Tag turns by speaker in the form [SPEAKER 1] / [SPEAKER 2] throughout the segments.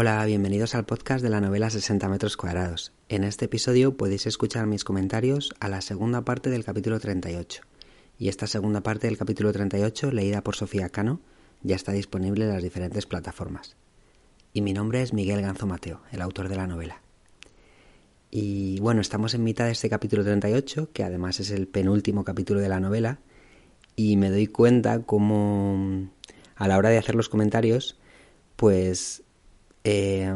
[SPEAKER 1] Hola, bienvenidos al podcast de la novela 60 metros cuadrados. En este episodio podéis escuchar mis comentarios a la segunda parte del capítulo 38. Y esta segunda parte del capítulo 38, leída por Sofía Cano, ya está disponible en las diferentes plataformas. Y mi nombre es Miguel Ganzo Mateo, el autor de la novela. Y bueno, estamos en mitad de este capítulo 38, que además es el penúltimo capítulo de la novela, y me doy cuenta como a la hora de hacer los comentarios, pues eh,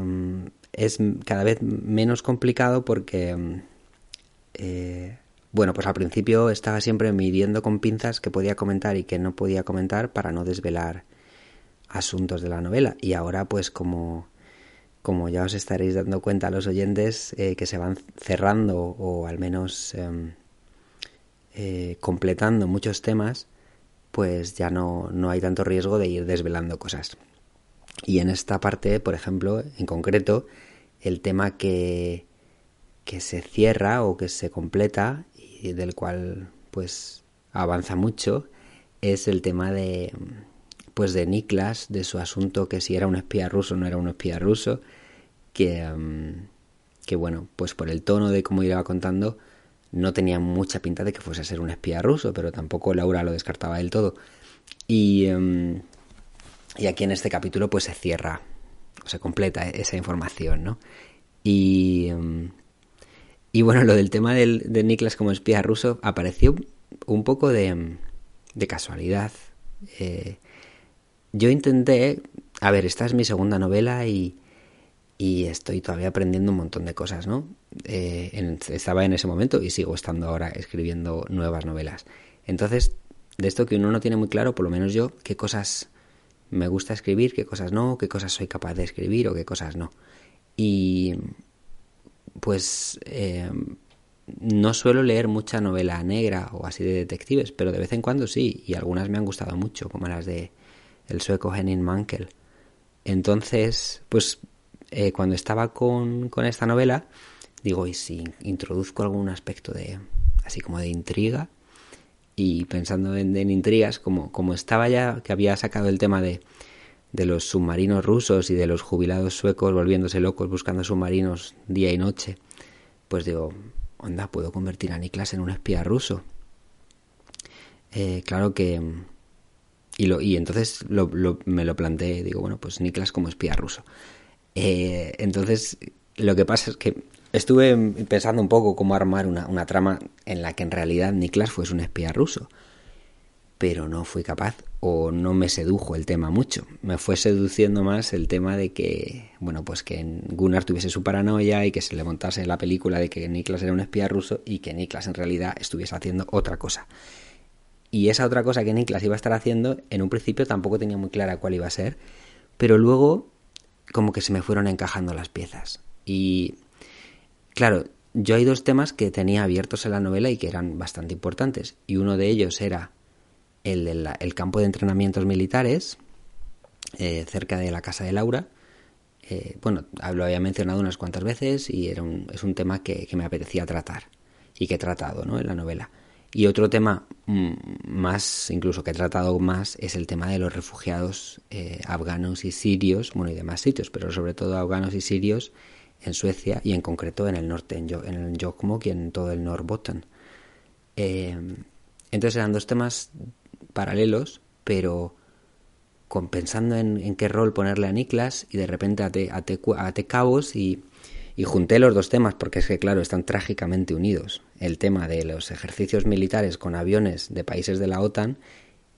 [SPEAKER 1] es cada vez menos complicado porque, eh, bueno, pues al principio estaba siempre midiendo con pinzas que podía comentar y que no podía comentar para no desvelar asuntos de la novela. Y ahora, pues como, como ya os estaréis dando cuenta los oyentes, eh, que se van cerrando o al menos em, completando muchos temas, pues ya no, no hay tanto riesgo de ir desvelando cosas. Y en esta parte, por ejemplo, en concreto, el tema que, que se cierra o que se completa y del cual pues avanza mucho es el tema de pues de Niklas, de su asunto que si era un espía ruso o no era un espía ruso, que, mm, que bueno, pues por el tono de cómo iba contando, no tenía mucha pinta de que fuese a ser un espía ruso, pero tampoco Laura lo descartaba del todo. Y, mm, y aquí en este capítulo pues se cierra, o se completa esa información, ¿no? Y, y bueno, lo del tema del, de Niklas como espía ruso apareció un poco de, de casualidad. Eh, yo intenté, a ver, esta es mi segunda novela y, y estoy todavía aprendiendo un montón de cosas, ¿no? Eh, estaba en ese momento y sigo estando ahora escribiendo nuevas novelas. Entonces, de esto que uno no tiene muy claro, por lo menos yo, qué cosas me gusta escribir, qué cosas no, qué cosas soy capaz de escribir o qué cosas no. Y pues eh, no suelo leer mucha novela negra o así de detectives, pero de vez en cuando sí, y algunas me han gustado mucho, como las de el sueco Henning Mankell. Entonces, pues eh, cuando estaba con, con esta novela, digo, ¿y si introduzco algún aspecto de así como de intriga? Y pensando en, intrigas, como, como estaba ya, que había sacado el tema de, de los submarinos rusos y de los jubilados suecos volviéndose locos buscando submarinos día y noche, pues digo, onda, puedo convertir a Niklas en un espía ruso. Eh, claro que... Y, lo, y entonces lo, me lo planteé, digo, bueno, pues Niklas como espía ruso. Eh, entonces, lo que pasa es que Estuve pensando un poco cómo armar una, una trama en la que en realidad Niklas fuese un espía ruso, pero no fui capaz o no me sedujo el tema mucho. Me fue seduciendo más el tema de que, bueno, pues que Gunnar tuviese su paranoia y que se le montase la película de que Niklas era un espía ruso y que Niklas en realidad estuviese haciendo otra cosa. Y esa otra cosa que Niklas iba a estar haciendo, en un principio tampoco tenía muy clara cuál iba a ser, pero luego como que se me fueron encajando las piezas. Y Claro, yo hay dos temas que tenía abiertos en la novela y que eran bastante importantes. Y uno de ellos era el del campo de entrenamientos militares, eh, cerca de la casa de Laura. Eh, bueno, lo había mencionado unas cuantas veces y era un, es un tema que, me apetecía tratar y que he tratado ¿no? en la novela. Y otro tema mm, más, incluso que he tratado más, es el tema de los refugiados eh, afganos y sirios, bueno, y demás sitios, pero sobre todo afganos y sirios en Suecia y en concreto en el norte, en, en el Jokkmokk y en todo el Norrbotten. Eh, entonces eran dos temas paralelos, pero con, pensando en, qué rol ponerle a Niklas y de repente até, cabos y, y junté los dos temas porque es que claro, están trágicamente unidos. El tema de los ejercicios militares con aviones de países de la OTAN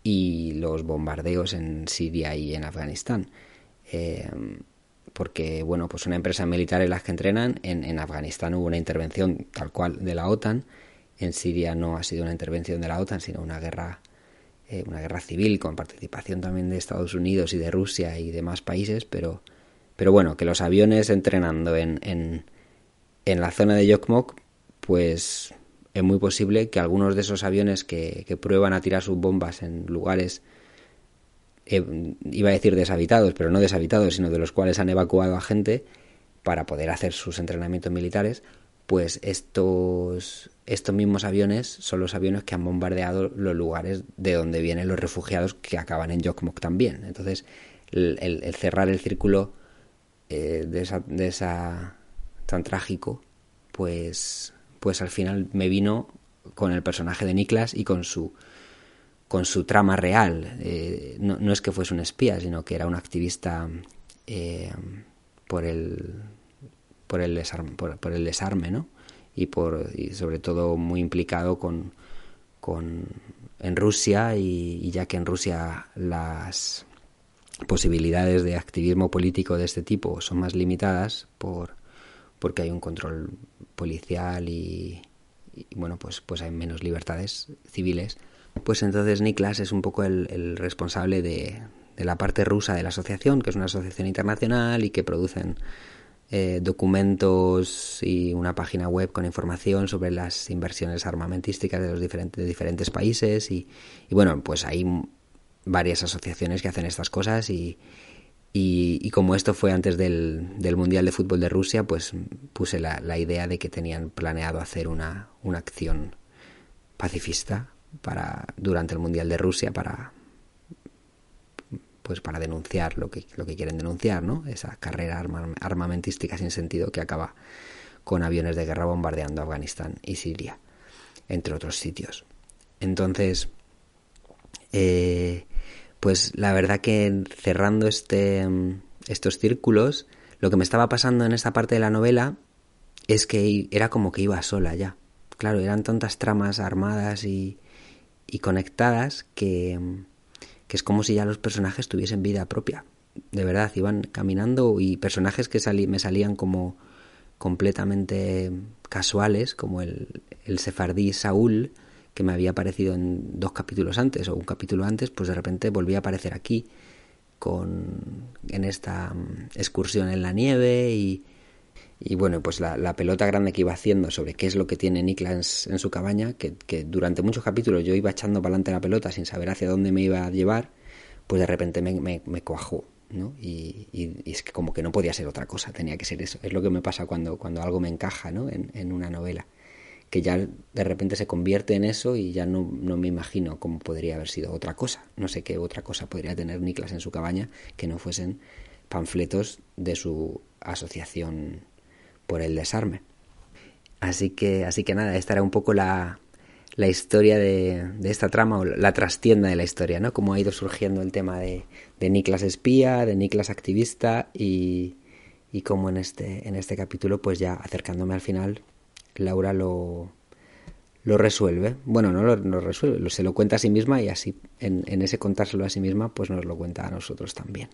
[SPEAKER 1] y los bombardeos en Siria y en Afganistán. Eh, porque, bueno, pues una empresa militar en las que entrenan, en, en Afganistán hubo una intervención tal cual de la OTAN, en Siria no ha sido una intervención de la OTAN, sino una guerra, eh, una guerra civil con participación también de Estados Unidos y de Rusia y demás países, pero, Pero bueno, que los aviones entrenando en, en, en la zona de Yokmok, pues es muy posible que algunos de esos aviones que, que prueban a tirar sus bombas en lugares, eh, iba a decir deshabitados, pero no deshabitados, sino de los cuales han evacuado a gente para poder hacer sus entrenamientos militares, pues estos, estos mismos aviones son los aviones que han bombardeado los lugares de donde vienen los refugiados que acaban en Yokmok también. Entonces, el, el, cerrar el círculo eh, de, esa, de esa tan trágico, pues, pues al final me vino con el personaje de Niklas y con su con su trama real. Eh, no, no, es que fuese un espía, sino que era un activista eh, por el por el desarme, por, el desarme ¿no? Y, por, y sobre todo muy implicado con, con en Rusia y, ya que en Rusia las posibilidades de activismo político de este tipo son más limitadas por porque hay un control policial y, bueno pues pues hay menos libertades civiles pues entonces Niklas es un poco el, responsable de, la parte rusa de la asociación que es una asociación internacional y que producen eh, documentos y una página web con información sobre las inversiones armamentísticas de los diferentes, de diferentes países y, bueno, pues hay varias asociaciones que hacen estas cosas y, y, como esto fue antes del, Mundial de Fútbol de Rusia, pues puse la, idea de que tenían planeado hacer una acción pacifista para durante el Mundial de Rusia para pues para denunciar lo que, lo que quieren denunciar, ¿no? Esa carrera armamentística sin sentido que acaba con aviones de guerra bombardeando Afganistán y Siria, entre otros sitios. Entonces, eh, pues la verdad que cerrando este, estos círculos, lo que me estaba pasando en esta parte de la novela es que era como que iba sola ya. Claro, eran tantas tramas armadas y, y conectadas que, que es como si ya los personajes tuviesen vida propia. De verdad, iban caminando y personajes que me salían como completamente casuales, como el, el sefardí Saúl, que me había aparecido en dos capítulos antes o un capítulo antes, pues de repente volvía a aparecer aquí con en esta mm, excursión en la nieve y, y bueno, pues la, pelota grande que iba haciendo sobre qué es lo que tiene Niklas en su cabaña, que, durante muchos capítulos yo iba echando para adelante la pelota sin saber hacia dónde me iba a llevar, pues de repente me, me, me cuajó, ¿no? Y, y, y, es que como que no podía ser otra cosa, tenía que ser eso. Es lo que me pasa cuando, cuando algo me encaja, ¿no? En, en una novela, que ya de repente se convierte en eso y ya no, no me imagino cómo podría haber sido otra cosa. No sé qué otra cosa podría tener Niklas en su cabaña que no fuesen panfletos de su asociación por el desarme. Así que, así que nada, esta era un poco la, la historia de, de, esta trama, o la trastienda de la historia, ¿no? Cómo ha ido surgiendo el tema de, de Niklas espía, de Niklas activista y, y cómo en este, en este capítulo, pues ya acercándome al final, Laura lo, lo resuelve. Bueno, no lo, lo resuelve, se lo cuenta a sí misma y así, en, en, ese contárselo a sí misma, pues nos lo cuenta a nosotros también.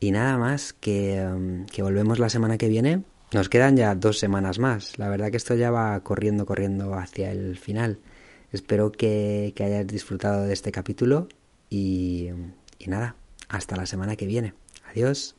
[SPEAKER 1] Y nada más, que, um, que volvemos la semana que viene nos quedan ya dos semanas más. La verdad que esto ya va corriendo, corriendo hacia el final. Espero que, que hayas disfrutado de este capítulo y, y nada, hasta la semana que viene. Adiós.